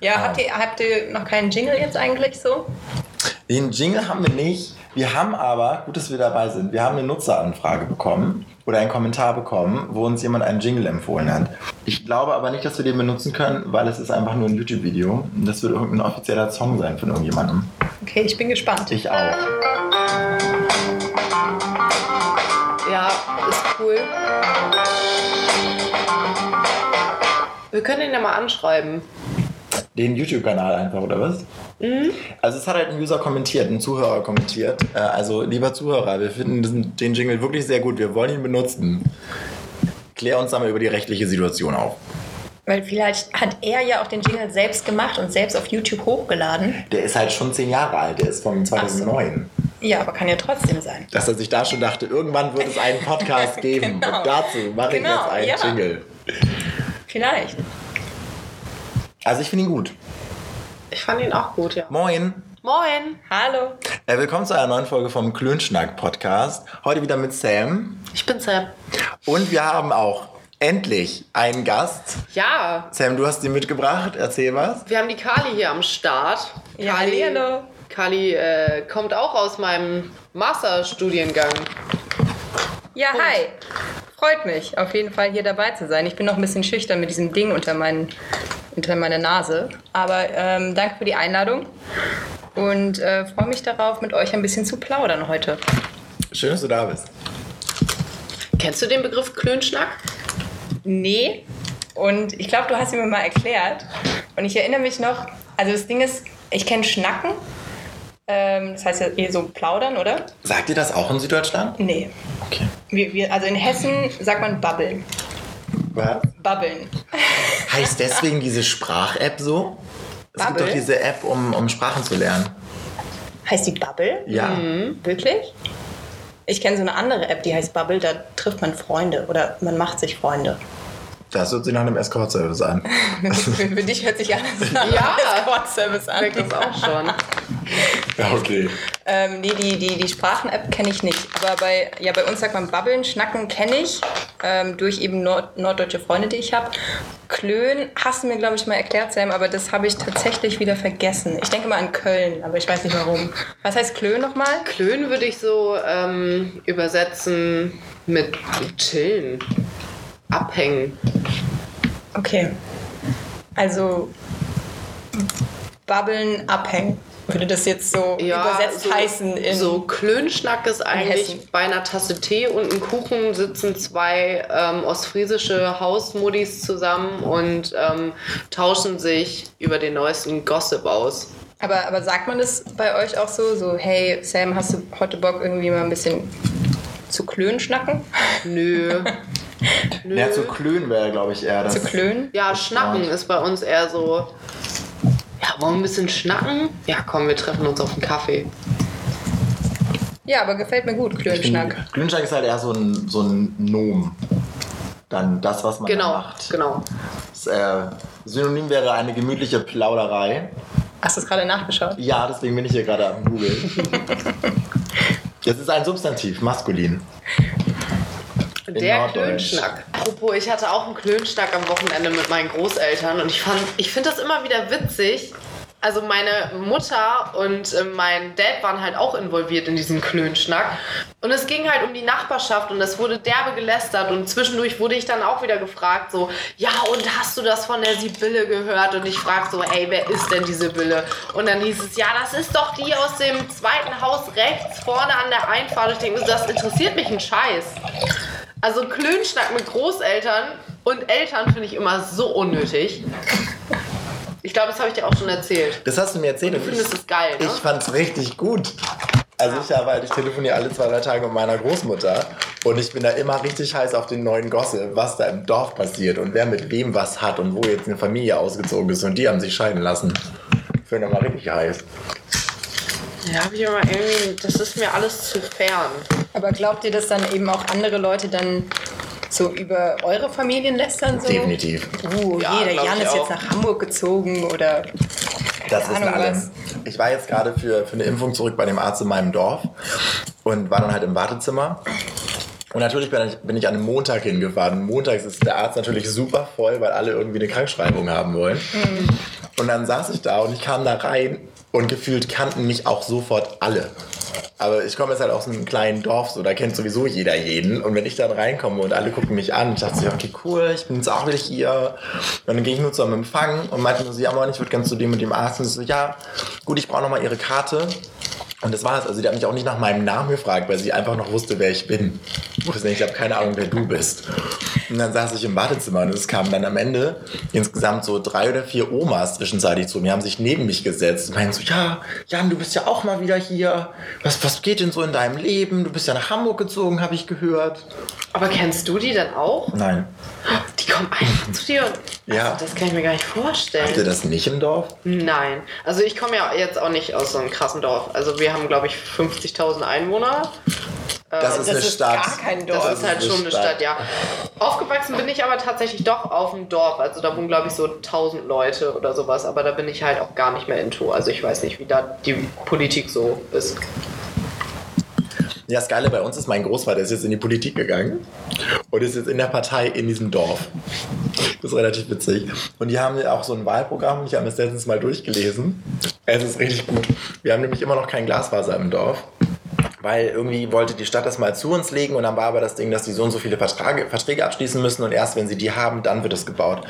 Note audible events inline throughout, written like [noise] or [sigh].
Ja, habt ihr, habt ihr noch keinen Jingle jetzt eigentlich so? Den Jingle haben wir nicht. Wir haben aber, gut, dass wir dabei sind, wir haben eine Nutzeranfrage bekommen oder einen Kommentar bekommen, wo uns jemand einen Jingle empfohlen hat. Ich glaube aber nicht, dass wir den benutzen können, weil es ist einfach nur ein YouTube-Video. Das wird irgendein offizieller Song sein von irgendjemandem. Okay, ich bin gespannt. Ich auch. Ja, ist cool. Wir können ihn ja mal anschreiben. Den YouTube-Kanal einfach, oder was? Also es hat halt ein User kommentiert, ein Zuhörer kommentiert. Äh, Also lieber Zuhörer, wir finden den Jingle wirklich sehr gut. Wir wollen ihn benutzen. Klär uns einmal über die rechtliche Situation auf. Weil vielleicht hat er ja auch den Jingle selbst gemacht und selbst auf YouTube hochgeladen. Der ist halt schon zehn Jahre alt, der ist von 2009. Ja, aber kann ja trotzdem sein. Dass er sich da schon dachte, irgendwann wird es einen Podcast [laughs] geben. Genau. Und dazu mache Genau, ich jetzt einen ja. Jingle. Vielleicht. Also ich finde ihn gut. Ich fand ihn auch gut, ja. Moin. Moin. Hallo. Äh, willkommen zu einer neuen Folge vom Klönschnack Podcast. Heute wieder mit Sam. Ich bin Sam. Und wir haben auch endlich einen Gast. Ja, Sam, du hast ihn mitgebracht. Erzähl was. wir haben die Kali hier am Start. Ja, Kali, hallo. Kali äh, kommt auch aus meinem Masterstudiengang. Ja, hi. Freut mich, auf jeden Fall hier dabei zu sein. Ich bin noch ein bisschen schüchtern mit diesem Ding unter, meinen, unter meiner Nase. Aber ähm, danke für die Einladung und äh, freue mich darauf, mit euch ein bisschen zu plaudern heute. Schön, dass du da bist. Kennst du den Begriff Klönschnack? Nee. Und ich glaube, du hast ihn mir mal erklärt. Und ich erinnere mich noch, also das Ding ist, ich kenne Schnacken. Ähm, das heißt ja eher so plaudern, oder? Sagt ihr das auch in Süddeutschland? Nee. Okay. Wir, wir, also in Hessen sagt man babbeln. Was? Babbeln. Heißt deswegen diese Sprach-App so? Es gibt Bubble? doch diese App, um, um Sprachen zu lernen. Heißt die Bubble? Ja. Wirklich? Ich kenne so eine andere App, die heißt Bubble, da trifft man Freunde oder man macht sich Freunde. Das hört sich nach einem Escort-Service an. [laughs] Für dich hört sich alles [laughs] nach Ja. Escort-Service an. Das auch schon. Ja, okay. Ähm, nee, die, die, die Sprachen-App kenne ich nicht. Aber bei, ja, bei uns sagt man Babbeln, Schnacken kenne ich. Ähm, durch eben Nord norddeutsche Freunde, die ich habe. Klön hast du mir, glaube ich, mal erklärt, Sam, aber das habe ich tatsächlich wieder vergessen. Ich denke mal an Köln, aber ich weiß nicht warum. Was heißt Klön nochmal? Klön würde ich so ähm, übersetzen mit chillen, abhängen. Okay. Also Babbeln, abhängen. Würde das jetzt so übersetzt so, heißen in so Klönschnack ist eigentlich Hessen. bei einer Tasse Tee und einem Kuchen sitzen zwei ähm, ostfriesische Hausmuddis zusammen und ähm, tauschen sich über den neuesten Gossip aus. Aber, aber sagt man das bei euch auch so? So, hey Sam, hast du heute Bock irgendwie mal ein bisschen zu klönen schnacken? Nö. [laughs] Nö. Ja, zu klönen wäre, glaube ich, eher das. Zu klönen? Ja, Schnacken ist bei uns eher so. Ja, wollen wir ein bisschen schnacken? Ja, komm, wir treffen uns auf einen Kaffee. Ja, aber gefällt mir gut, Klönschnack. Klönschnack ist halt eher so ein, so ein Nom. Dann das, was man Genau, macht. genau. Das, äh, Synonym wäre eine gemütliche Plauderei. Hast du es gerade nachgeschaut? Ja, deswegen bin ich hier gerade am Google. [laughs] Das ist ein Substantiv, maskulin. Der Norddeutsch. Klönschnack. Apropos, ich hatte auch einen Klönschnack am Wochenende mit meinen Großeltern und ich fand, ich finde das immer wieder witzig. Also meine Mutter und äh, mein Dad waren halt auch involviert in diesen Klönschnack. Und es ging halt um die Nachbarschaft und es wurde derbe gelästert und zwischendurch wurde ich dann auch wieder gefragt so, ja und hast du das von der Sibylle gehört? Und ich frag so, ey, wer ist denn die Sibylle? Und dann hieß es, ja, das ist doch die aus dem zweiten Haus rechts vorne an der Einfahrt. Ich denke, das interessiert mich ein Scheiß. Also Klönschnack mit Großeltern und Eltern finde ich immer so unnötig. Ich glaube, das habe ich dir auch schon erzählt. Das hast du mir erzählt. Du und findest es geil, ne? Ich fand's richtig gut. Also ich habe halt, ich telefoniere alle zwei, drei Tage mit meiner Großmutter und ich bin da immer richtig heiß auf den neuen Gossip, was da im Dorf passiert und wer mit wem was hat und wo jetzt eine Familie ausgezogen ist und die haben sich scheiden lassen. Ich bin da mal richtig heiß. Ja, habe ich immer irgendwie, das ist mir alles zu fern. Aber glaubt ihr, dass dann eben auch andere Leute dann so über eure Familien lästern? So? Definitiv. Uh, Ja, jeder Jan ist jetzt nach Hamburg gezogen oder Das wissen alle. was. Ich war jetzt gerade für, für eine Impfung zurück bei dem Arzt in meinem Dorf und war dann halt im Wartezimmer. Und natürlich bin ich, bin ich an einem Montag hingefahren. Montags ist der Arzt natürlich super voll, weil alle irgendwie eine Krankschreibung haben wollen. Und dann saß ich da und ich kam da rein und gefühlt kannten mich auch sofort alle. Aber ich komme jetzt halt aus einem kleinen Dorf, so da kennt sowieso jeder jeden. Und wenn ich dann reinkomme und alle gucken mich an, ich dachte so, okay, cool, ich bin jetzt auch wieder hier. Und dann gehe ich nur zu einem Empfang und meinte nur so, ja, Mann, ich würde ganz zu dem und dem Arzt. Und so, ja, gut, ich brauche nochmal ihre Karte. Und das war's. Also, die hat mich auch nicht nach meinem Namen gefragt, weil sie einfach noch wusste, wer ich bin. Ich habe keine Ahnung, wer du bist. Und dann saß ich im Wartezimmer und es kamen dann am Ende insgesamt so drei oder vier Omas zwischenzeitlich zu mir, haben sich neben mich gesetzt und meinten so, ja, Jan, du bist ja auch mal wieder hier. Was, was geht denn so in deinem Leben? Du bist ja nach Hamburg gezogen, habe ich gehört. Aber kennst du die dann auch? Nein. Die kommen einfach zu dir und Ja. also, das kann ich mir gar nicht vorstellen. Habt ihr das nicht im Dorf? Nein. Also ich komme ja jetzt auch nicht aus so einem krassen Dorf. Also wir haben, glaube ich, 50.000 Einwohner. Das ist das eine ist Stadt. gar kein Dorf. Das ist halt ist schon eine eine Stadt. Ja. Aufgewachsen bin ich aber tatsächlich doch auf dem Dorf. Also da wohnen, glaube ich, so 1000 Leute oder sowas. Aber da bin ich halt auch gar nicht mehr into. Also ich weiß nicht, wie da die Politik so ist. Ja, das Geile bei uns ist, mein Großvater ist jetzt in die Politik gegangen und ist jetzt in der Partei in diesem Dorf. Das ist relativ witzig. Und die haben ja auch so ein Wahlprogramm, ich habe das letztens mal durchgelesen. Es ist richtig gut. Wir haben nämlich immer noch kein Glasfaser im Dorf. Weil irgendwie wollte die Stadt das mal zu uns legen und dann war aber das Ding, dass die so und so viele Verträge, Verträge abschließen müssen und erst wenn sie die haben, dann wird es gebaut.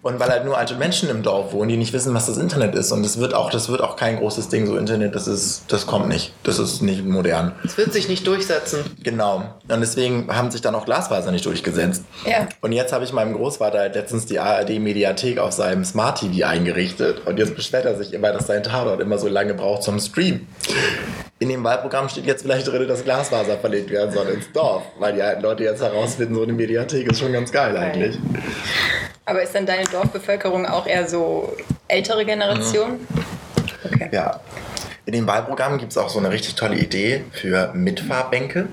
Und weil halt nur alte Menschen im Dorf wohnen, die nicht wissen, was das Internet ist und das wird auch, das wird auch kein großes Ding, so Internet, das ist, das kommt nicht. Das ist nicht modern. Es wird sich nicht durchsetzen. Genau. Und deswegen haben sich dann auch Glasfaser nicht durchgesetzt. Ja. Und jetzt habe ich meinem Großvater halt letztens die ARD-Mediathek auf seinem Smart TV eingerichtet. Und jetzt beschwert er sich immer, dass sein Tatort immer so lange braucht zum Stream. In dem Wahlprogramm steht jetzt vielleicht drin, dass Glasfaser verlegt werden soll ins Dorf. Weil die alten Leute jetzt herausfinden, so eine Mediathek ist schon ganz geil eigentlich. Aber ist dann deine Dorfbevölkerung auch eher so ältere Generation? Okay. Ja. In dem Wahlprogramm gibt es auch so eine richtig tolle Idee für Mitfahrbänke.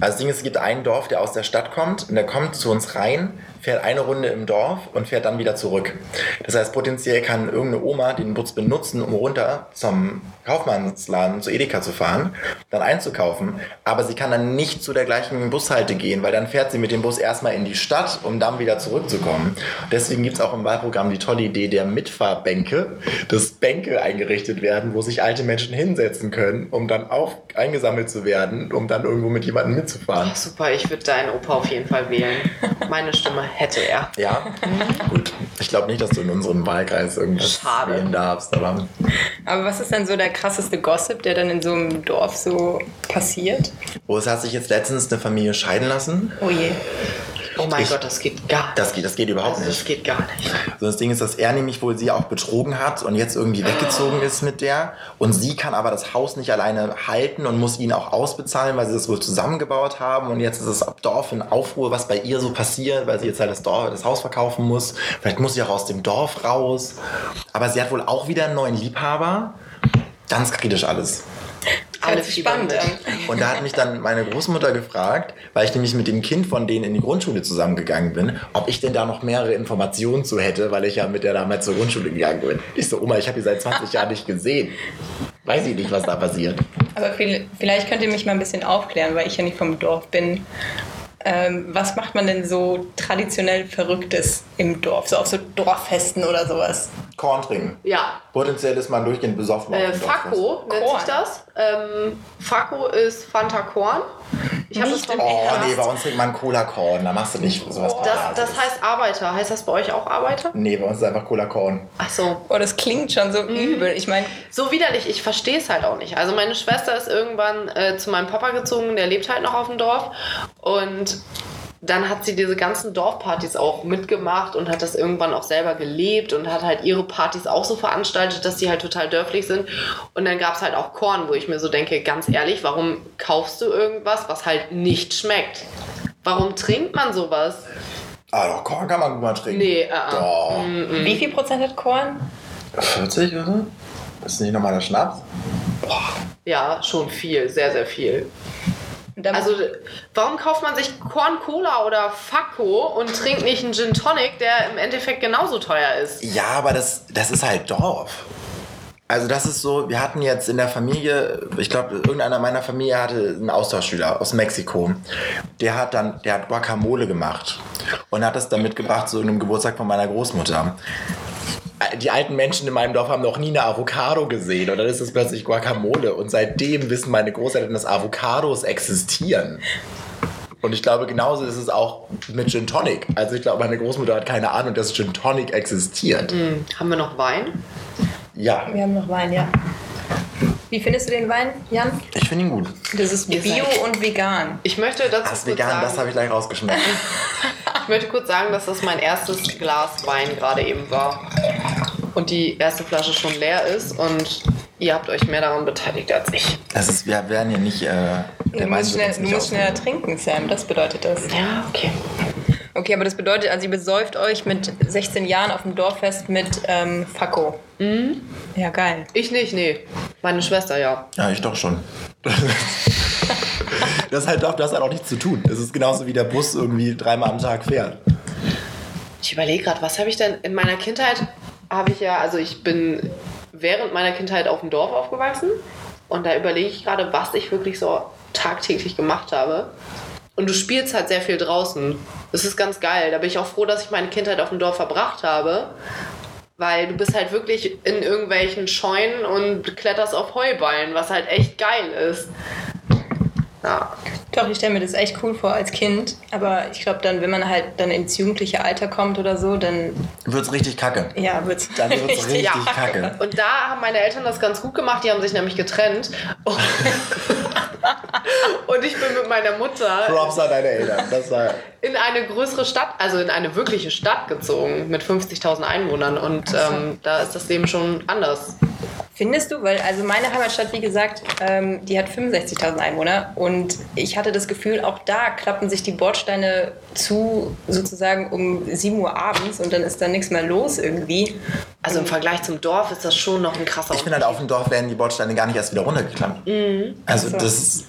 Also das Ding ist, es gibt ein Dorf, der aus der Stadt kommt und der kommt zu uns rein, fährt eine Runde im Dorf und fährt dann wieder zurück. Das heißt, potenziell kann irgendeine Oma den Bus benutzen, um runter zum Kaufmannsladen, zu Edeka zu fahren, dann einzukaufen, aber sie kann dann nicht zu der gleichen Bushalte gehen, weil dann fährt sie mit dem Bus erstmal in die Stadt, um dann wieder zurückzukommen. Deswegen gibt es auch im Wahlprogramm die tolle Idee der Mitfahrbänke, dass Bänke eingerichtet werden, wo sich alte Menschen hinsetzen können, um dann auch eingesammelt zu werden, um dann irgendwo mit jemandem mitzufahren. Ach, super, ich würde deinen Opa auf jeden Fall wählen. Meine Stimme hätte er. Ja, gut. Ich glaube nicht, dass du in unserem Wahlkreis irgendwas Schade. wählen darfst, aber Aber was ist dann so der krasseste Gossip, der dann in so einem Dorf so passiert? oh, es hat sich jetzt letztens eine Familie scheiden lassen. Oh je. Oh mein Ich- Gott, das geht gar nicht. Das geht, das geht überhaupt Also, nicht. das geht gar nicht. So, das Ding ist, dass er nämlich wohl sie auch betrogen hat und jetzt irgendwie weggezogen ist mit der. Und sie kann aber das Haus nicht alleine halten und muss ihn auch ausbezahlen, weil sie das wohl zusammengebaut haben. Und jetzt ist das Dorf in Aufruhr, was bei ihr so passiert, weil sie jetzt halt das, Dorf, das Haus verkaufen muss. Vielleicht muss sie auch aus dem Dorf raus. Aber sie hat wohl auch wieder einen neuen Liebhaber. Ganz kritisch alles. [laughs] Alle spannend an. Und da hat mich dann meine Großmutter gefragt, weil ich nämlich mit dem Kind von denen in die Grundschule zusammengegangen bin, ob ich denn da noch mehrere Informationen zu hätte, weil ich ja mit der damals zur Grundschule gegangen bin. Ich so, Oma, ich habe die seit 20 Jahren nicht gesehen. Weiß ich nicht, was da passiert. Aber viel- vielleicht könnt ihr mich mal ein bisschen aufklären, weil ich ja nicht vom Dorf bin. Ähm, was macht man denn so traditionell Verrücktes im Dorf? So auf so Dorffesten oder sowas? Korn trinken. Ja, Potenziell ist man durchgehend besoffen. äh. Fakko nennt Korn. sich das. Ähm, Fakko ist Fanta Korn. Ich habe das Nicht vom Oh, nee, bei uns trinkt man Cola-Korn. Da machst du nicht sowas. das, Glas. das heißt Arbeiter. Heißt das bei euch auch Arbeiter? Nee, bei uns ist einfach Cola-Korn. Ach so. Oh, das klingt schon so übel. Ich meine, So widerlich, ich verstehe es halt auch nicht. Also meine Schwester ist irgendwann äh, zu meinem Papa gezogen, der lebt halt noch auf dem Dorf. Und dann hat sie diese ganzen Dorfpartys auch mitgemacht und hat das irgendwann auch selber gelebt und hat halt ihre Partys auch so veranstaltet, dass die halt total dörflich sind. Und dann gab es halt auch Korn, wo ich mir so denke, ganz ehrlich, warum kaufst du irgendwas, was halt nicht schmeckt? Warum trinkt man sowas? Ah, doch, Korn kann man gut mal trinken. Nee, äh, äh. Doch. wie viel Prozent hat Korn? 40 oder so? Ist nicht normaler Schnaps? Ja, schon viel, sehr, sehr viel. Also, warum kauft man sich Korn Cola oder Fakko und trinkt nicht einen Gin Tonic, der im Endeffekt genauso teuer ist? Ja, aber das, das ist halt Dorf. Also das ist so, wir hatten jetzt in der Familie, ich glaube, irgendeiner meiner Familie hatte einen Austauschschüler aus Mexiko. Der hat dann, der hat Guacamole gemacht und hat das dann mitgebracht zu irgendeinem Geburtstag von meiner Großmutter. Die alten Menschen in meinem Dorf haben noch nie eine Avocado gesehen und dann ist es plötzlich Guacamole und seitdem wissen meine Großeltern, dass Avocados existieren. Und ich glaube, genauso ist es auch mit Gin Tonic. Also ich glaube, meine Großmutter hat keine Ahnung, dass Gin Tonic existiert. Hm, haben wir noch Wein? Ja, Wir haben noch Wein, ja. Wie findest du den Wein, Jan? ich finde ihn gut. Das ist bio und vegan. Ich möchte dazu Das kurz vegan, sagen, das habe ich gleich rausgeschmeckt. [laughs] ich möchte kurz sagen, dass das mein erstes Glas Wein gerade eben war. Und die erste Flasche schon leer ist und ihr habt euch mehr daran beteiligt als ich. Das ist, wir werden hier nicht. Äh, der Du musst, schnell, du nicht musst schneller trinken, Sam. Das bedeutet das. Ja, okay. Okay, aber das bedeutet, also ihr besäuft euch mit 16 Jahren auf dem Dorffest mit ähm, Fakko. Mhm. Ja, geil. Ich nicht, nee. Meine Schwester ja. Ja, ich doch schon. [laughs] das ist halt doch, das hat auch nichts zu tun. Es ist genauso wie der Bus irgendwie dreimal am Tag fährt. Ich überlege gerade, was habe ich denn in meiner Kindheit? Habe ich ja, also ich bin während meiner Kindheit auf dem Dorf aufgewachsen und da überlege ich gerade, was ich wirklich so tagtäglich gemacht habe. Und du spielst halt sehr viel draußen. Das ist ganz geil. Da bin ich auch froh, dass ich meine Kindheit auf dem Dorf verbracht habe. Weil du bist halt wirklich in irgendwelchen Scheunen und kletterst auf Heuballen, was halt echt geil ist. Ja. Doch, ich stelle mir das echt cool vor als Kind. Aber ich glaube dann, wenn man halt dann ins jugendliche Alter kommt oder so, dann Wird's richtig kacke. ja, wird's Dann wird's [laughs] richtig Ja. kacke. Und da haben meine Eltern das ganz gut gemacht. Die haben sich nämlich getrennt. Und, [laughs] und ich bin mit meiner Mutter Props an deine Eltern. Das war. in eine größere Stadt, also in eine wirkliche Stadt gezogen mit 50.000 Einwohnern. Und ähm, da ist das Leben schon anders. Findest du? Weil, also meine Heimatstadt, wie gesagt, ähm, die hat 65.000 Einwohner und ich hatte das Gefühl, auch da klappen sich die Bordsteine zu, sozusagen um 7 Uhr abends und dann ist da nichts mehr los irgendwie. Also im Vergleich zum Dorf ist das schon noch ein krasser Ich finde halt, auf dem Dorf werden die Bordsteine gar nicht erst wieder runtergeklappt. Also, So. das.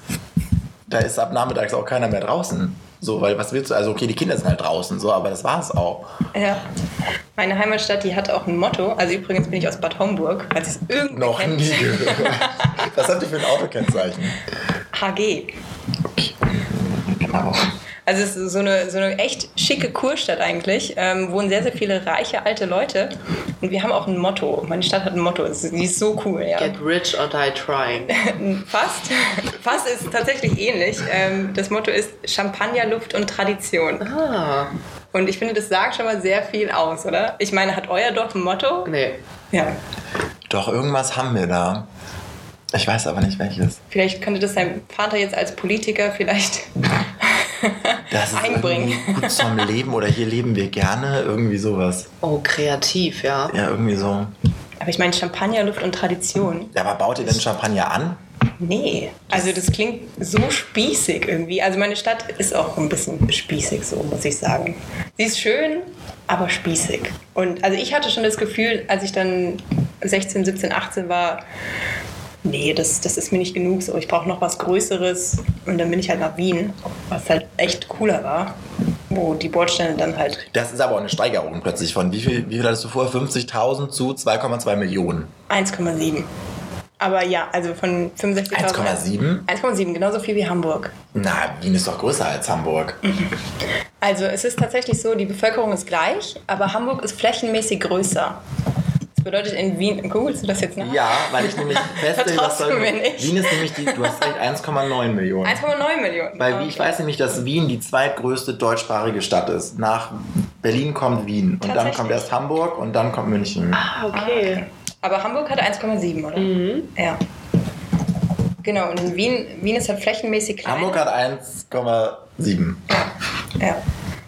Da ist ab nachmittags auch keiner mehr draußen. So, weil was willst du? Also, okay, die Kinder sind halt draußen, so, aber das war's auch. Ja. Meine Heimatstadt, die hat auch ein Motto. Also übrigens bin ich aus Bad Homburg, falls es irgendwer Noch kennt. nie gehört. Was habt ihr für ein Autokennzeichen? HG. Genau. Also es ist so eine, so eine echt schicke Kurstadt eigentlich. Ähm, wohnen sehr, sehr viele reiche alte Leute. Und wir haben auch ein Motto. Meine Stadt hat ein Motto. Es ist- Die ist so cool, ja. Get rich or die trying. [laughs] Fast. Fast ist tatsächlich ähnlich. Ähm, das Motto ist Champagner, Luft und Tradition. Ah, Und ich finde, das sagt schon mal sehr viel aus, oder? Ich meine, hat euer Dorf ein Motto? nee. Ja. Doch, irgendwas haben wir da. Ich weiß aber nicht welches. Vielleicht könnte das dein Vater jetzt als Politiker vielleicht [laughs] Das ist einbringen. gut zum Leben oder hier leben wir gerne. Irgendwie sowas. Oh, kreativ, ja. Ja, irgendwie so. Aber ich meine, Champagner, Luft und Tradition. Ja, aber baut ihr denn Champagner an? Nee, also das klingt so spießig irgendwie. Also meine Stadt ist auch ein bisschen spießig, so muss ich sagen. Sie ist schön, aber spießig. Und also ich hatte schon das Gefühl, als ich dann 16, 17, 18 war, nee, das, das ist mir nicht genug. So, ich brauche noch was Größeres. Und dann bin ich halt nach Wien, was halt echt cooler war, wo die Bordsteine dann halt Das ist aber auch eine Steigerung plötzlich von wie viel, wie viel hattest du vor? 50.000 zu 2,2 Millionen. 1,7. Aber ja, also von 65.000. 1,7? 1,7, genauso viel wie Hamburg. Na, Wien ist doch größer als Hamburg. Also es ist tatsächlich so, die Bevölkerung ist gleich, aber Hamburg ist flächenmäßig größer. Das bedeutet in Wien, googelst du das jetzt nach? Ja, weil ich nämlich [laughs] mir nicht? Wien ist nämlich die, du hast recht, 1,9 Millionen. 1,9 Millionen. Weil Okay. ich weiß nämlich, dass Wien die zweitgrößte deutschsprachige Stadt ist. Nach Berlin kommt Wien und dann kommt erst Hamburg und dann kommt München. Ah, okay. Aber Hamburg hat 1,7, oder? Mhm. Ja. Genau, und in Wien, Wien ist halt flächenmäßig klein. Hamburg hat 1,7. Ja. Und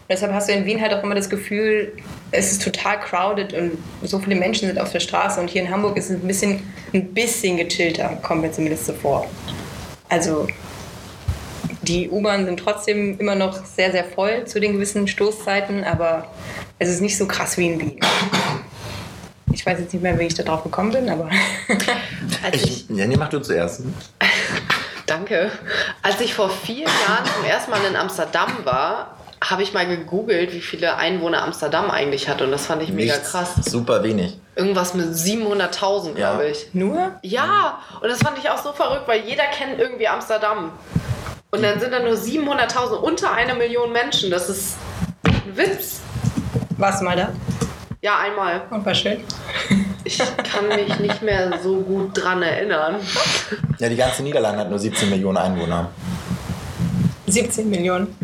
deshalb hast du in Wien halt auch immer das Gefühl, es ist total crowded und so viele Menschen sind auf der Straße. Und hier in Hamburg ist es ein bisschen, ein bisschen gechillter, kommt mir zumindest so vor. Also die U-Bahnen sind trotzdem immer noch sehr, sehr voll zu den gewissen Stoßzeiten, aber es ist nicht so krass wie in Wien. Ich weiß jetzt nicht mehr, wie ich da drauf gekommen bin, aber [laughs] Als ich, nee, mach du zuerst. [laughs] danke. Als ich vor vier Jahren zum ersten Mal in Amsterdam war, habe ich mal gegoogelt, wie viele Einwohner Amsterdam eigentlich hat. Und das fand ich mega Nichts. krass. Super wenig. Irgendwas mit 700.000, Ja. glaube ich. nur Ja, und das fand ich auch so verrückt, weil jeder kennt irgendwie Amsterdam. Und dann sind da nur 700.000, unter eine Million Menschen. Das ist ein Witz. warst du mal da? Ja, einmal. Und war schön. Ich kann mich nicht mehr so gut dran erinnern. Ja, die ganze Niederlande hat nur 17 Millionen Einwohner. 17 Millionen.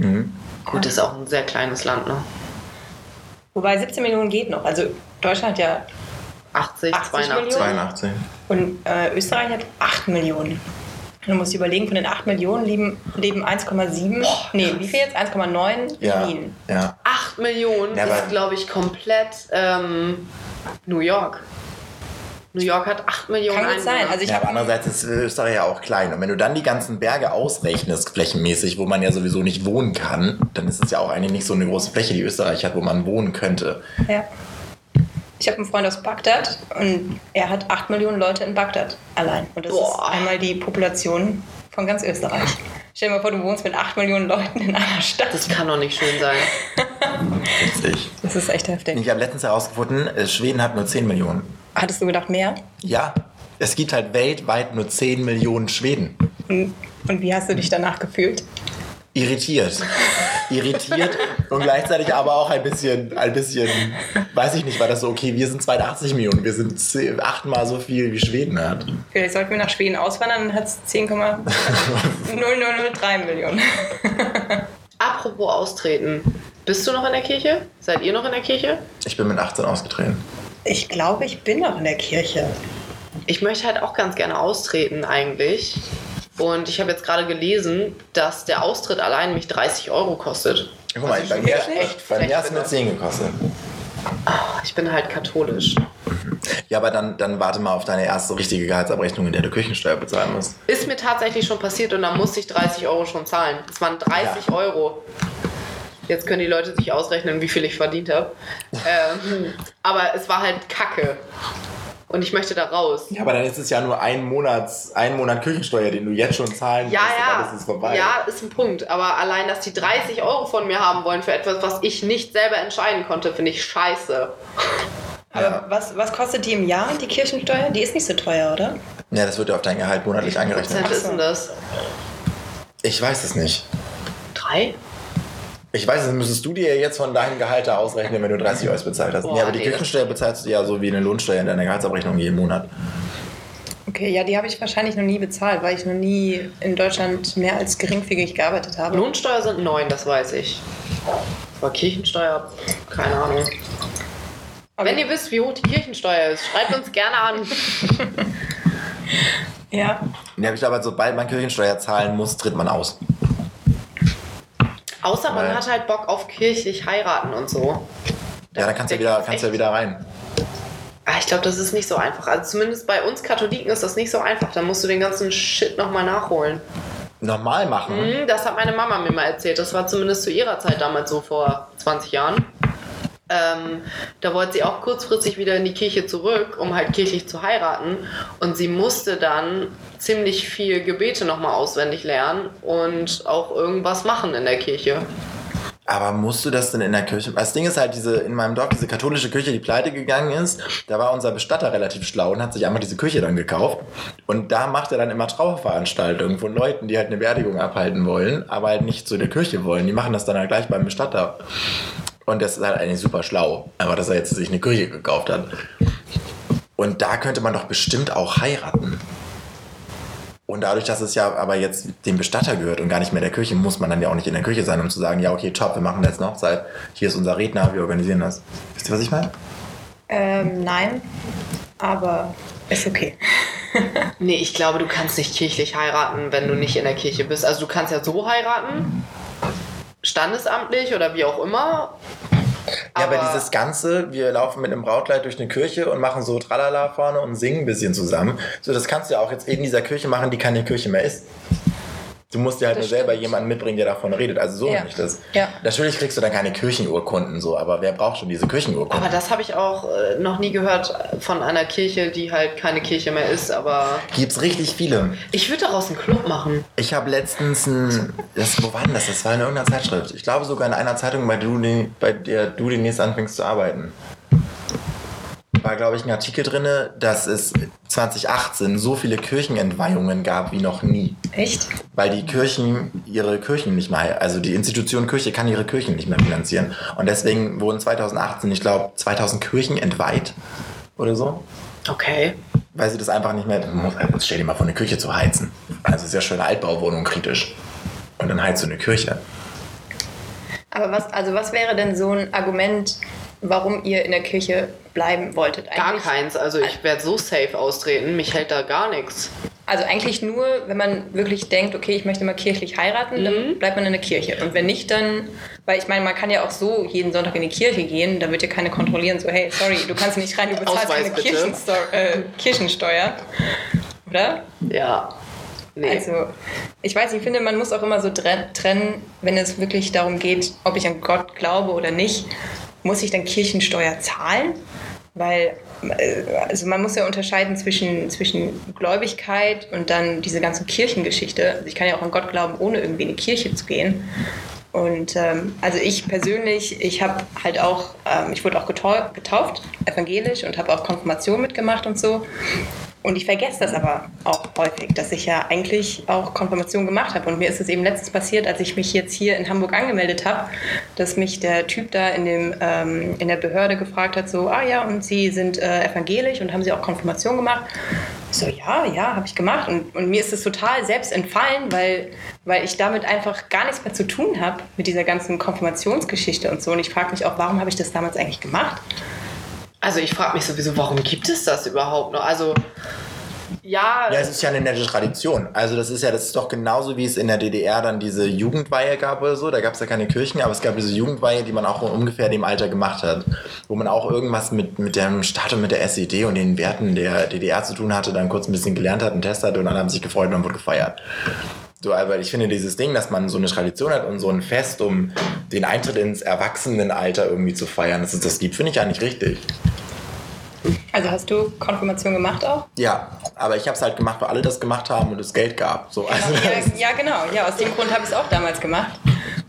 Gut, ist auch ein sehr kleines Land, ne? Wobei 17 Millionen geht noch. Also Deutschland hat ja 80, 80 82. Millionen? 82. und äh, Österreich hat 8 Millionen. Du musst überlegen, von den 8 Millionen leben, leben 1,7. Nee, wie viel jetzt? 1,9 Ja. Berlin. Ja. 8 Millionen Ja, ist, glaube ich, komplett ähm, New York. New York hat 8 Millionen Kann gut sein. Einwohner. Also ich ja, aber andererseits ist Österreich ja auch klein. Und wenn du dann die ganzen Berge ausrechnest, flächenmäßig, wo man ja sowieso nicht wohnen kann, dann ist es ja auch eigentlich nicht so eine große Fläche, die Österreich hat, wo man wohnen könnte. ja. Ich habe einen Freund aus Bagdad und er hat 8 Millionen Leute in Bagdad allein. Und das Boah. ist einmal die Population von ganz Österreich. Stell dir mal vor, du wohnst mit 8 Millionen Leuten in einer Stadt. das kann doch nicht schön sein. [laughs] Witzig. Das ist echt heftig. Ich habe letztens herausgefunden, äh, Schweden hat nur 10 Millionen. Hattest du gedacht mehr? Ja, es gibt halt weltweit nur 10 Millionen Schweden. Und, und wie hast du dich danach gefühlt? Irritiert. Irritiert und gleichzeitig aber auch ein bisschen, ein bisschen, weiß ich nicht, war das so, okay, wir sind 82 Millionen, wir sind achtmal so viel wie Schweden hat. Vielleicht sollten wir nach Schweden auswandern, dann hat es 10,0003 Millionen. Apropos austreten. Bist du noch in der Kirche? Seid ihr noch in der Kirche? Ich bin mit 18 ausgetreten. Ich glaube, ich bin noch in der Kirche. Ich möchte halt auch ganz gerne austreten eigentlich. Und ich habe jetzt gerade gelesen, dass der Austritt allein mich 30 Euro kostet. Guck mal, Also bei ich mir, bin echt bei mir hat es nur bin. 10 gekostet. Ich bin halt katholisch. Ja, aber dann, dann warte mal auf deine erste richtige Gehaltsabrechnung, in der du Kirchensteuer bezahlen musst. Ist mir tatsächlich schon passiert und da musste ich 30 Euro schon zahlen. Es waren 30 Ja. Euro. Jetzt können die Leute sich ausrechnen, wie viel ich verdient habe. Ähm, aber es war halt Kacke. Und ich möchte da raus. Ja, aber dann ist es ja nur ein, Monats, ein Monat Kirchensteuer, den du jetzt schon zahlen Ja, musst, und ja. dann ist vorbei. Ja, ist ein Punkt. Aber allein, dass die 30 Euro von mir haben wollen für etwas, was ich nicht selber entscheiden konnte, finde ich scheiße. Aber Ja. was, was kostet die im Jahr, die Kirchensteuer? Die ist nicht so teuer, oder? Ja, das wird ja auf dein Gehalt monatlich angerechnet. Prozent ist denn das? Ich weiß es nicht. Drei? Ich weiß, das müsstest du dir jetzt von deinem Gehalt da ausrechnen, wenn du 30 Euro bezahlt hast. Boah, ja, aber die nee, Kirchensteuer bezahlst du ja so wie eine Lohnsteuer in deiner Gehaltsabrechnung jeden Monat. Okay, ja, die habe ich wahrscheinlich noch nie bezahlt, weil ich noch nie in Deutschland mehr als geringfügig gearbeitet habe. Lohnsteuer sind neun, das weiß ich. Aber Kirchensteuer, keine Ahnung. Aber- Wenn ihr wisst, wie hoch die Kirchensteuer ist, schreibt uns gerne an. [laughs] Ja, Ja, ich glaube, sobald man Kirchensteuer zahlen muss, tritt man aus. Außer man Weil- hat halt Bock auf kirchlich heiraten und so. Ja, dann kannst du ja wieder, kannst ja wieder rein. Ah, ich glaube, das ist nicht so einfach. Also zumindest bei uns Katholiken ist das nicht so einfach. Da musst du den ganzen Shit nochmal nachholen. Normal machen. Hm, Das hat meine Mama mir mal erzählt. Das war zumindest zu ihrer Zeit damals so vor 20 Jahren. Ähm, da wollte sie auch kurzfristig wieder in die Kirche zurück, um halt kirchlich zu heiraten. Und sie musste dann ziemlich viel Gebete nochmal auswendig lernen und auch irgendwas machen in der Kirche. Aber musst du das denn in der Kirche? Das Ding ist halt, diese, in meinem Dorf, diese katholische Kirche, die pleite gegangen ist, da war unser Bestatter relativ schlau und hat sich einfach diese Kirche dann gekauft. Und da macht er dann immer Trauerveranstaltungen von Leuten, die halt eine Beerdigung abhalten wollen, aber halt nicht zu der Kirche wollen. Die machen das dann halt gleich beim Bestatter. Und das ist halt eigentlich super schlau. Aber dass er jetzt sich eine Kirche gekauft hat. Und da könnte man doch bestimmt auch heiraten. Und dadurch, dass es ja aber jetzt dem Bestatter gehört und gar nicht mehr der Kirche, muss man dann ja auch nicht in der Kirche sein, um zu sagen, ja, okay, top, wir machen da jetzt eine Hochzeit. Hier ist unser Redner, wir organisieren das. Wisst ihr, was ich meine? ähm, nein, aber ist okay. [laughs] Nee, ich glaube, du kannst nicht kirchlich heiraten, wenn du nicht in der Kirche bist. Also du kannst ja so heiraten, standesamtlich oder wie auch immer. Ja, aber dieses Ganze, wir laufen mit einem Brautkleid durch eine Kirche und machen so Tralala vorne und singen ein bisschen zusammen. So, das kannst du ja auch jetzt in dieser Kirche machen, die keine Kirche mehr ist. Du musst dir halt Das nur selber stimmt. jemanden mitbringen, der davon redet. Also so Ja. ich das. Ja. Natürlich kriegst du dann keine Kirchenurkunden so, aber wer braucht schon diese Kirchenurkunden? Aber das habe ich auch äh, noch nie gehört von einer Kirche, die halt keine Kirche mehr ist. Aber Gibt's richtig viele. ich würde daraus einen Club machen. Ich habe letztens ein. Das, wo war denn das? Das war in irgendeiner Zeitschrift. Ich glaube sogar in einer Zeitung, bei, du, bei der du demnächst anfängst zu arbeiten. War, glaube ich, ein Artikel drin, dass es 2018 so viele Kirchenentweihungen gab wie noch nie. Echt? Weil die Kirchen ihre Kirchen nicht mehr, also die Institution Kirche kann ihre Kirchen nicht mehr finanzieren. Und deswegen wurden 2018, ich glaube, 2000 Kirchen entweiht oder so. Okay. Weil sie das einfach nicht mehr. Muss, stell dir mal vor, eine Kirche zu heizen. Also sehr schöne Altbauwohnung kritisch. Und dann heizt du eine Kirche. Aber was, also was wäre denn so ein Argument, warum ihr in der Kirche bleiben wolltet? Gar Eigentlich- keins. Also ich werde so safe austreten. Mich hält da gar nichts. Also eigentlich nur, wenn man wirklich denkt, okay, ich möchte mal kirchlich heiraten, dann bleibt man in der Kirche. Und wenn nicht, dann, weil ich meine, man kann ja auch so jeden Sonntag in die Kirche gehen, da wird ja keiner kontrollieren, so, hey, sorry, du kannst nicht rein, du bezahlst Ausweis keine bitte. Kirchensteu äh, Kirchensteuer. Oder? Ja. Nee. Also, ich weiß, ich finde, man muss auch immer so tre- trennen, wenn es wirklich darum geht, ob ich an Gott glaube oder nicht, muss ich dann Kirchensteuer zahlen? Weil, äh, also man muss ja unterscheiden zwischen, zwischen Gläubigkeit und dann diese ganze Kirchengeschichte. Also ich kann ja auch an Gott glauben, ohne irgendwie in die Kirche zu gehen. Und ähm, also ich persönlich, ich habe halt auch, ähm, ich wurde auch getau getauft, evangelisch und habe auch Konfirmation mitgemacht und so. Und ich vergesse das aber auch häufig, dass ich ja eigentlich auch Konfirmation gemacht habe. Und mir ist es eben letztens passiert, als ich mich jetzt hier in Hamburg angemeldet habe, dass mich der Typ da in, dem, ähm, in der Behörde gefragt hat, so, ah ja, und Sie sind äh, evangelisch und haben Sie auch Konfirmation gemacht? Ich so, ja, ja, habe ich gemacht. Und, und mir ist es total selbst entfallen, weil, weil ich damit einfach gar nichts mehr zu tun habe mit dieser ganzen Konfirmationsgeschichte und so. Und ich frage mich auch, warum habe ich das damals eigentlich gemacht? Also ich frage mich sowieso, warum gibt es das überhaupt noch? Also ja, Ja, es ist ja eine nette Tradition. Also das ist ja, das ist doch genauso wie es in der DDR dann diese Jugendweihe gab oder so. Da gab es ja keine Kirchen, aber es gab diese Jugendweihe, die man auch ungefähr dem Alter gemacht hat. Wo man auch irgendwas mit, mit dem Staat und mit der SED und den Werten der DDR zu tun hatte, dann kurz ein bisschen gelernt hat, einen Test hatte und alle haben sich gefreut und dann wurde gefeiert. So, aber ich finde dieses Ding, dass man so eine Tradition hat und so ein Fest, um den Eintritt ins Erwachsenenalter irgendwie zu feiern, dass es das gibt, finde ich eigentlich richtig. Also hast du Konfirmation gemacht auch? Ja, aber ich habe es halt gemacht, weil alle das gemacht haben und es Geld gab. So, also Ja, ja genau. Ja, aus dem Grund habe ich es auch damals gemacht.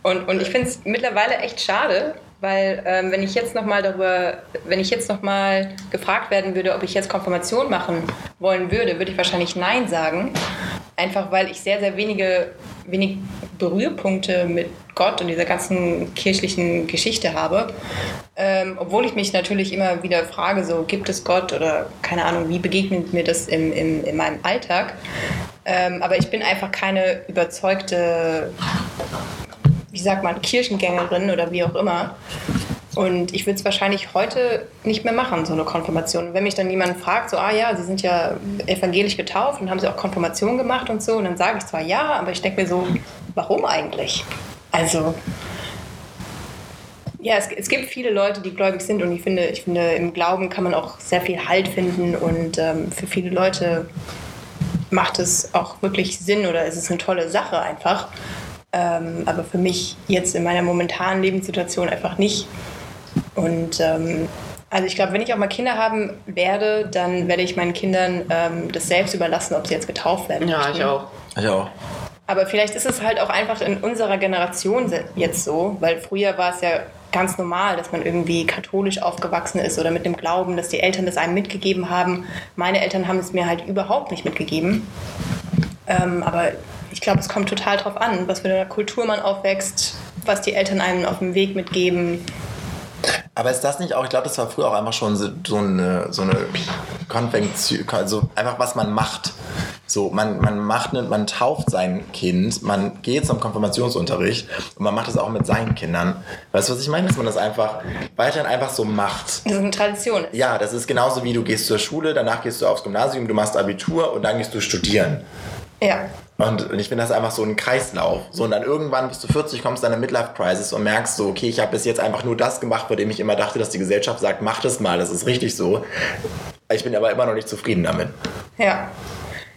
Und, und ich finde es mittlerweile echt schade, weil ähm, wenn ich jetzt noch mal darüber, wenn ich jetzt noch mal gefragt werden würde, ob ich jetzt Konfirmation machen wollen würde, würde ich wahrscheinlich Nein sagen. Einfach weil ich sehr, sehr wenige, wenig Berührpunkte mit Gott und dieser ganzen kirchlichen Geschichte habe. Ähm, obwohl ich mich natürlich immer wieder frage, so gibt es Gott oder keine Ahnung, wie begegnet mir das im, im, in meinem Alltag. Ähm, aber ich bin einfach keine überzeugte, wie sagt man, Kirchengängerin oder wie auch immer. Und ich würde es wahrscheinlich heute nicht mehr machen, so eine Konfirmation. Wenn mich dann jemand fragt, so, ah ja, Sie sind ja evangelisch getauft und haben Sie auch Konfirmation gemacht und so, und dann sage ich zwar ja, aber ich denke mir so, warum eigentlich? Also, ja, es, es gibt viele Leute, die gläubig sind und ich finde, ich finde, im Glauben kann man auch sehr viel Halt finden und ähm, für viele Leute macht es auch wirklich Sinn oder ist es eine tolle Sache einfach. Ähm, aber für mich jetzt in meiner momentanen Lebenssituation einfach nicht. Und ähm, also ich glaube, wenn ich auch mal Kinder haben werde, dann werde ich meinen Kindern ähm, das selbst überlassen, ob sie jetzt getauft werden. ja, ich auch. ich auch. Aber vielleicht ist es halt auch einfach in unserer Generation jetzt so, weil früher war es ja ganz normal, dass man irgendwie katholisch aufgewachsen ist oder mit dem Glauben, dass die Eltern das einem mitgegeben haben. Meine Eltern haben es mir halt überhaupt nicht mitgegeben. Ähm, aber ich glaube, es kommt total drauf an, was für eine Kultur man aufwächst, was die Eltern einem auf dem Weg mitgeben. Aber ist das nicht auch, ich glaube, das war früher auch einfach schon so, so eine, so eine Konvention, also einfach was man macht. So, man, man macht, ne, man tauft sein Kind, man geht zum Konfirmationsunterricht und man macht das auch mit seinen Kindern. Weißt du, was ich meine? Dass man das einfach weiterhin einfach so macht. Das ist eine Tradition. Ja, das ist genauso wie du gehst zur Schule, danach gehst du aufs Gymnasium, du machst Abitur und dann gehst du studieren. Ja. Und, und ich finde das einfach so ein Kreislauf. So, und dann irgendwann bist du 40, kommst du in Midlife-Crisis und merkst so, okay, ich habe bis jetzt einfach nur das gemacht, bei dem ich immer dachte, dass die Gesellschaft sagt, mach das mal, das ist richtig so. Ich bin aber immer noch nicht zufrieden damit. Ja.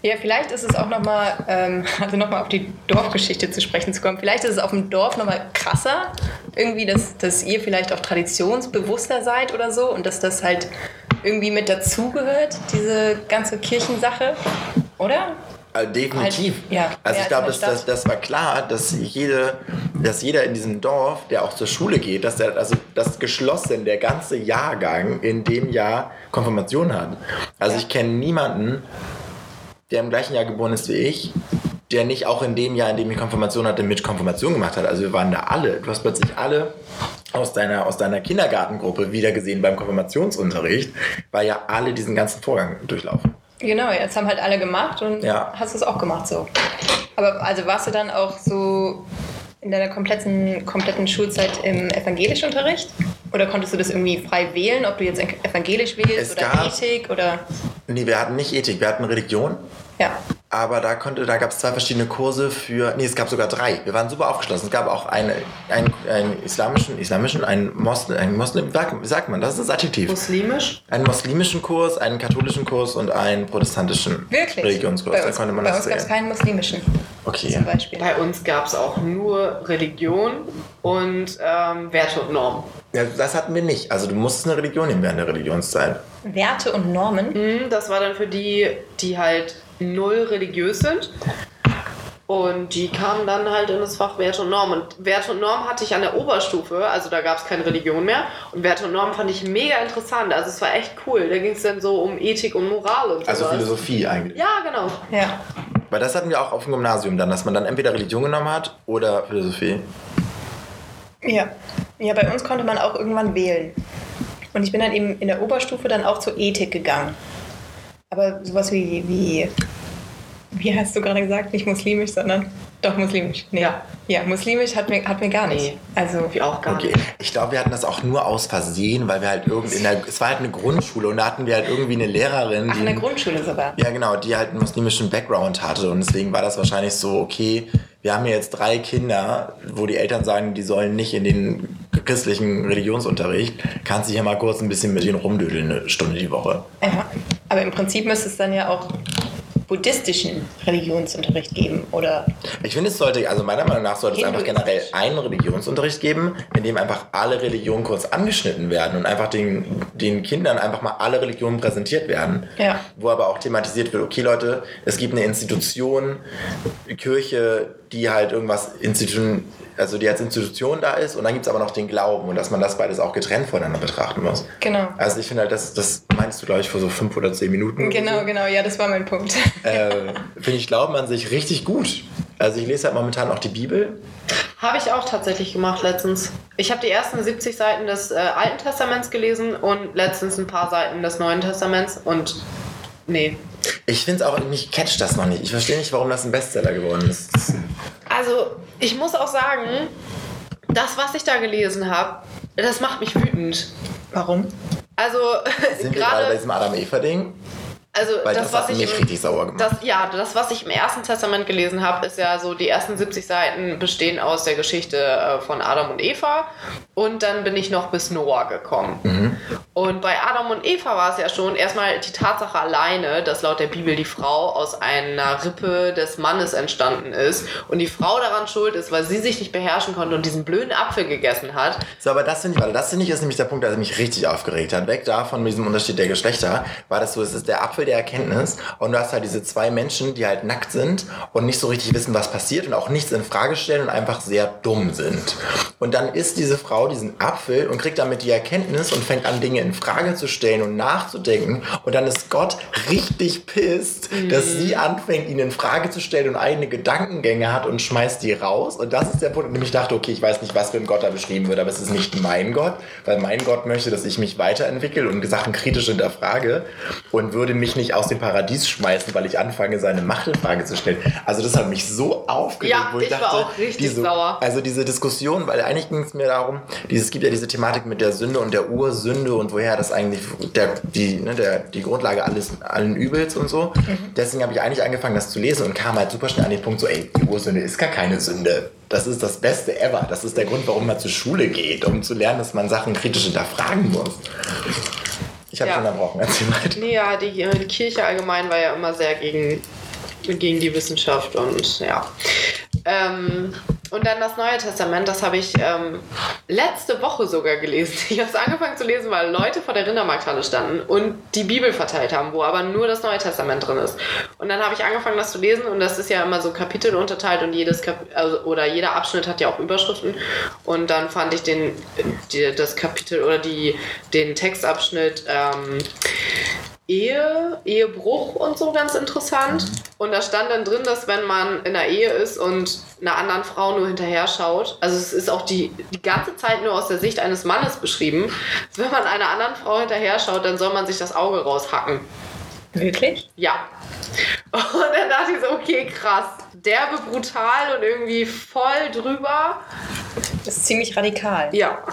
Ja, vielleicht ist es auch nochmal, ähm, [laughs] also nochmal auf die Dorfgeschichte zu sprechen zu kommen, vielleicht ist es auf dem Dorf nochmal krasser, irgendwie, dass, dass ihr vielleicht auch traditionsbewusster seid oder so und dass das halt irgendwie mit dazugehört, diese ganze Kirchensache, oder? Äh, definitiv. Halt, ja, also ich glaube, das, das, das war klar, dass jede, dass jeder in diesem Dorf, der auch zur Schule geht, dass der, also das geschlossen, der ganze Jahrgang in dem Jahr Konfirmation hat. Also Ja. ich kenne niemanden, der im gleichen Jahr geboren ist wie ich, der nicht auch in dem Jahr, in dem ich Konfirmation hatte, mit Konfirmation gemacht hat. Also wir waren da alle. Du hast plötzlich alle aus deiner, aus deiner Kindergartengruppe wiedergesehen beim Konfirmationsunterricht, weil ja alle diesen ganzen Vorgang durchlaufen. Genau, jetzt haben halt alle gemacht und Ja. hast es auch gemacht so. Aber also warst du dann auch so in deiner kompletten, kompletten Schulzeit im evangelischen Unterricht? Oder konntest du das irgendwie frei wählen, ob du jetzt evangelisch wählst Es oder Ethik oder Nee, wir hatten nicht Ethik, wir hatten Religion. Ja. Aber da konnte, da gab es zwei verschiedene Kurse für, nee, es gab sogar drei. Wir waren super aufgeschlossen. Es gab auch eine, einen, einen islamischen, islamischen, einen Moslem, einen Moslem, wie sagt, man, das ist das Adjektiv. Muslimisch? Einen muslimischen Kurs, einen katholischen Kurs und einen protestantischen Wirklich? Religionskurs. Bei da uns, konnte man bei das uns gab es keinen muslimischen Okay. zum Beispiel. Bei uns gab es auch nur Religion und ähm, Werte und Normen. Ja, das hatten wir nicht. Also du musstest eine Religion nehmen während der Religionszeit. Werte und Normen. Mhm, Das war dann für die, die halt null religiös sind. Und die kamen dann halt in das Fach Werte und Normen. Und Werte und Normen hatte ich an der Oberstufe, also da gab es keine Religion mehr. Und Werte und Normen fand ich mega interessant. Also es war echt cool. Da ging es dann so um Ethik und Moral und Also sowas. Philosophie eigentlich. Ja, genau. Ja. Weil das hatten wir auch auf dem Gymnasium dann, dass man dann entweder Religion genommen hat oder Philosophie. Ja. Ja, bei uns konnte man auch irgendwann wählen. Und ich bin dann eben in der Oberstufe dann auch zur Ethik gegangen. Aber sowas wie, wie, wie hast du gerade gesagt, nicht muslimisch, sondern doch muslimisch. Nee. Ja. Ja, muslimisch hat mir, hat mir gar nicht. Nee. Also, Wie auch gar Okay. nicht. Ich glaube, wir hatten das auch nur aus Versehen, weil wir halt irgendwie in der, es war halt eine Grundschule und da hatten wir halt irgendwie eine Lehrerin, ach, die in der Grundschule sogar. Ja, genau, die halt einen muslimischen Background hatte und deswegen war das wahrscheinlich so, okay, wir haben hier jetzt drei Kinder, wo die Eltern sagen, die sollen nicht in den christlichen Religionsunterricht, kannst du hier mal kurz ein bisschen mit denen rumdödeln, eine Stunde die Woche. Ja. Aber im Prinzip müsste es dann ja auch buddhistischen Religionsunterricht geben, oder? Ich finde, es sollte, also meiner Meinung nach sollte es einfach generell einen Religionsunterricht geben, in dem einfach alle Religionen kurz angeschnitten werden und einfach den, den Kindern einfach mal alle Religionen präsentiert werden. Ja. Wo aber auch thematisiert wird, okay Leute, es gibt eine Institution, Kirche, die halt irgendwas Institution, also die als Institution da ist und dann gibt es aber noch den Glauben und dass man das beides auch getrennt voneinander betrachten muss. Genau. Also ich finde halt, das, das meinst du, glaube ich, vor so fünf oder zehn Minuten. Genau, so. genau, ja, das war mein Punkt. Äh, finde ich Glauben an sich richtig gut. Also ich lese halt momentan auch die Bibel. Habe ich auch tatsächlich gemacht letztens. Ich habe die ersten 70 Seiten des äh, Alten Testaments gelesen und letztens ein paar Seiten des Neuen Testaments und nee. Ich finde es auch, mich catcht das noch nicht. Ich verstehe nicht, warum das ein Bestseller geworden ist. Also, ich muss auch sagen, das, was ich da gelesen habe, das macht mich wütend. Warum? Also, [laughs] Sind wir gerade bei diesem Adam-Eva-Ding? Also Weil das, das, was ich mich im- richtig sauer gemacht. Das, ja, das, was ich im Ersten Testament gelesen habe, ist ja so, die ersten 70 Seiten bestehen aus der Geschichte äh, von Adam und Eva. Und dann bin ich noch bis Noah gekommen. Mhm. Und bei Adam und Eva war es ja schon erstmal die Tatsache alleine, dass laut der Bibel die Frau aus einer Rippe des Mannes entstanden ist. Und die Frau daran schuld ist, weil sie sich nicht beherrschen konnte und diesen blöden Apfel gegessen hat. So, aber das finde ich, warte, das finde ich ist nämlich der Punkt, der mich richtig aufgeregt hat. Weg davon mit diesem Unterschied der Geschlechter, war das so, es ist der Apfel der Erkenntnis und du hast halt diese zwei Menschen, die halt nackt sind und nicht so richtig wissen, was passiert und auch nichts in Frage stellen und einfach sehr dumm sind. Und dann isst diese Frau diesen Apfel und kriegt damit die Erkenntnis und fängt an, Dinge in Frage zu stellen und nachzudenken und dann ist Gott richtig pisst, dass sie anfängt, ihn in Frage zu stellen und eigene Gedankengänge hat und schmeißt die raus. Und das ist der Punkt, an dem ich dachte, okay, ich weiß nicht, was für ein Gott da beschrieben wird, aber es ist nicht mein Gott, weil mein Gott möchte, dass ich mich weiterentwickle und Sachen kritisch hinterfrage und würde mich nicht aus dem Paradies schmeißen, weil ich anfange, seine Macht in Frage zu stellen. Also das hat mich so aufgeregt, Ja, wo ich, ich war dachte, auch richtig diese, sauer. Also diese Diskussion, weil eigentlich ging es mir darum, dieses, es gibt ja diese Thematik mit der Sünde und der Ursünde und woher das eigentlich der, die, ne, der, die Grundlage alles, allen Übels und so. Deswegen habe ich eigentlich angefangen, das zu lesen und kam halt super schnell an den Punkt so, ey, die Ursünde ist gar keine Sünde. Das ist das Beste ever. Das ist der Grund, warum man zur Schule geht, um zu lernen, dass man Sachen kritisch hinterfragen muss. Ich habe Ja. unterbrochen, erzähl weiter. Nee, ja, die, die Kirche allgemein war ja immer sehr gegen, gegen die Wissenschaft und ja. Ähm, Und dann das Neue Testament, das habe ich ähm, letzte Woche sogar gelesen. [laughs] Ich habe es angefangen zu lesen, weil Leute vor der Rindermarkthalle standen und die Bibel verteilt haben, wo aber nur das Neue Testament drin ist. Und dann habe ich angefangen, das zu lesen und das ist ja immer so Kapitel unterteilt und jedes Kap also, oder jeder Abschnitt hat ja auch Überschriften. Und dann fand ich den, die, das Kapitel oder die, den Textabschnitt ähm, Ehe, Ehebruch und so ganz interessant. Und da stand dann drin, dass wenn man in einer Ehe ist und einer anderen Frau nur hinterher schaut, also es ist auch die, die ganze Zeit nur aus der Sicht eines Mannes beschrieben, wenn man einer anderen Frau hinterher schaut, dann soll man sich das Auge raushacken. Wirklich? Ja. Und dann dachte ich so, okay, krass. Derbe, brutal und irgendwie voll drüber. Das ist ziemlich radikal. Ja.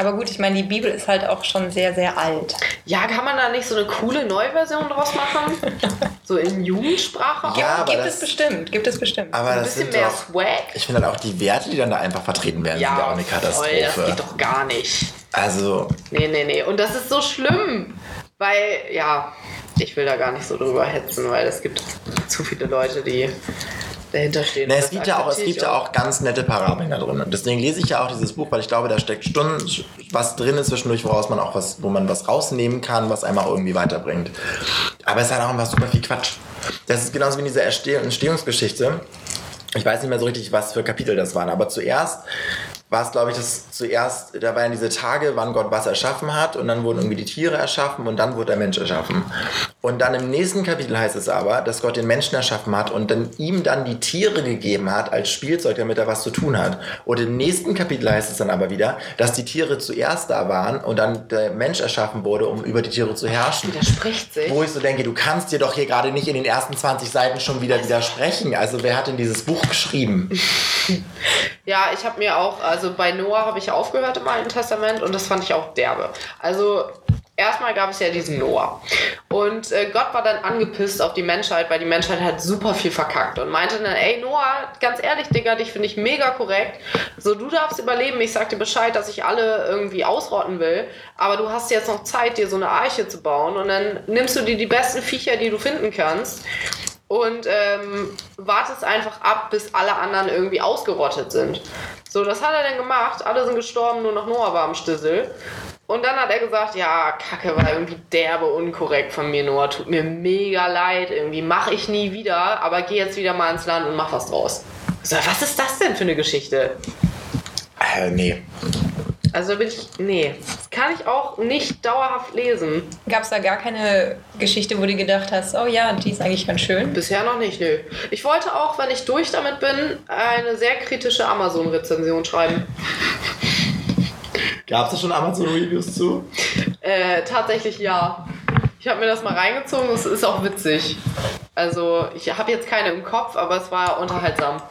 Aber gut, ich meine, die Bibel ist halt auch schon sehr, sehr alt. Ja, kann man da nicht so eine coole Neuversion draus machen? [laughs] so in Jugendsprache? Ja, aber gibt das- es bestimmt, gibt es bestimmt. Aber Ein das bisschen mehr doch, Swag? ich finde halt auch die Werte, die dann da einfach vertreten werden, sind ja auch eine voll, das Katastrophe. geht doch gar nicht. Also, Nee, nee, nee. Und das ist so schlimm. Weil, ja, ich will da gar nicht so drüber hetzen, weil es gibt zu viele Leute, die dahinter stehen. Ne, es Das gibt ja auch, es gibt ja auch ganz nette Parabeln da drin. Und deswegen lese ich ja auch dieses Buch, weil ich glaube, da steckt Stunden was drin ist zwischendurch, woraus man auch was, wo man was rausnehmen kann, was einem auch irgendwie weiterbringt. Aber es ist halt auch einfach super viel Quatsch. Das ist genauso wie in dieser Ersteh- Entstehungsgeschichte. Ich weiß nicht mehr so richtig, was für Kapitel das waren, aber zuerst war es, glaube ich, dass zuerst, da waren diese Tage, wann Gott was erschaffen hat und dann wurden irgendwie die Tiere erschaffen und dann wurde der Mensch erschaffen. Und dann im nächsten Kapitel heißt es aber, dass Gott den Menschen erschaffen hat und dann ihm dann die Tiere gegeben hat als Spielzeug, damit er was zu tun hat. Und im nächsten Kapitel heißt es dann aber wieder, dass die Tiere zuerst da waren und dann der Mensch erschaffen wurde, um über die Tiere zu herrschen. Widerspricht sich. Wo ich so denke, du kannst dir doch hier gerade nicht in den ersten 20 Seiten schon wieder widersprechen. Also wer hat denn dieses Buch geschrieben? [laughs] Ja, ich habe mir auch, also bei Noah habe ich aufgehört im Alten Testament und das fand ich auch derbe. Also erstmal gab es ja diesen Noah. Und äh, Gott war dann angepisst auf die Menschheit, weil die Menschheit hat super viel verkackt und meinte dann, ey Noah, ganz ehrlich, Digga, dich finde ich mega korrekt. So, du darfst überleben, ich sag dir Bescheid, dass ich alle irgendwie ausrotten will, aber du hast jetzt noch Zeit, dir so eine Arche zu bauen und dann nimmst du dir die besten Viecher, die du finden kannst und ähm, wartest einfach ab, bis alle anderen irgendwie ausgerottet sind. So, das hat er dann gemacht. Alle sind gestorben, nur noch Noah war am Stissel. Und dann hat er gesagt, ja, Kacke war irgendwie derbe unkorrekt von mir, Noah. Tut mir mega leid, irgendwie mache ich nie wieder, aber geh jetzt wieder mal ins Land und mach was draus. So, was ist das denn für eine Geschichte? Äh, nee. Also da bin ich, nee, das kann ich auch nicht dauerhaft lesen. Gab es da gar keine Geschichte, wo du gedacht hast, oh ja, die ist eigentlich ganz schön? Bisher noch nicht, nö. Ich wollte auch, wenn ich durch damit bin, eine sehr kritische Amazon-Rezension schreiben. Gab es da schon Amazon-Reviews zu? Äh, tatsächlich ja. Ich habe mir das mal reingezogen, es ist auch witzig. Also, ich habe jetzt keine im Kopf, aber es war unterhaltsam.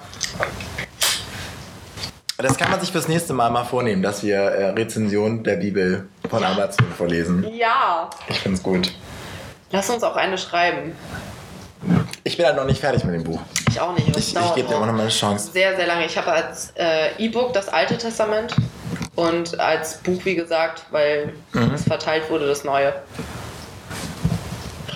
Das kann man sich fürs nächste Mal mal vornehmen, dass wir äh, Rezensionen der Bibel von Amazon vorlesen. Ja. Ich find's gut. Lass uns auch eine schreiben. Ich bin halt noch nicht fertig mit dem Buch. Ich auch nicht. es Ich, ich gebe dir immer noch mal eine Chance. sehr, sehr lange. Ich habe als äh, E-Book das Alte Testament und als Buch, wie gesagt, weil es verteilt wurde, das Neue.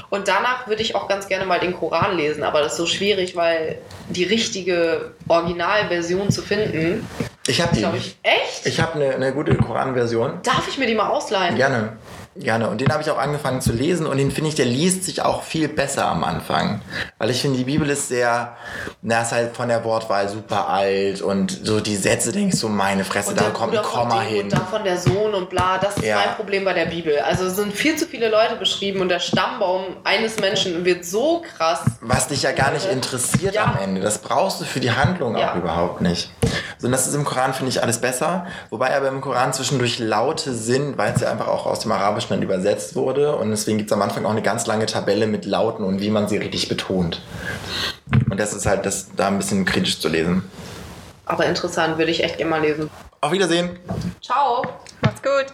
Und danach würde ich auch ganz gerne mal den Koran lesen, aber das ist so schwierig, weil die richtige Originalversion zu finden, Ich habe die. ich. Echt? Ich habe eine, eine gute Koran-Version. Darf ich mir die mal ausleihen? Gerne. Gerne. Und den habe ich auch angefangen zu lesen und den finde ich, der liest sich auch viel besser am Anfang. Weil ich finde, die Bibel ist sehr, na, ist halt von der Wortwahl super alt und so die Sätze denkst du, meine Fresse, Und da kommt ein von Komma hin. Und davon der Sohn und bla. Das ist Ja. mein Problem bei der Bibel. Also es sind viel zu viele Leute beschrieben und der Stammbaum eines Menschen wird so krass. Was dich ja gar nicht interessiert Ja. am Ende. Das brauchst du für die Handlung Ja. auch überhaupt nicht. So, und das ist im Koran, finde ich, alles besser. Wobei aber im Koran zwischendurch Laute sind, weil es ja einfach auch aus dem Arabischen dann übersetzt wurde. Und deswegen gibt es am Anfang auch eine ganz lange Tabelle mit Lauten und wie man sie richtig betont. Und das ist halt das da ein bisschen kritisch zu lesen. Aber interessant, würde ich echt gerne mal lesen. Auf Wiedersehen! Ciao! Macht's gut.